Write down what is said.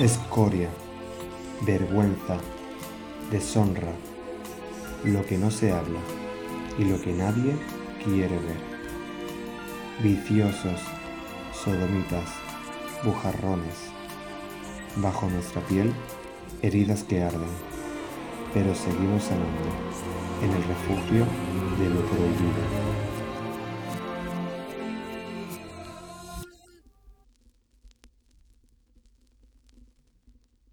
escoria, vergüenza, deshonra, lo que no se habla y lo que nadie quiere ver. Viciosos, sodomitas, bujarrones, bajo nuestra piel heridas que arden, pero seguimos sanando en el refugio de lo prohibido.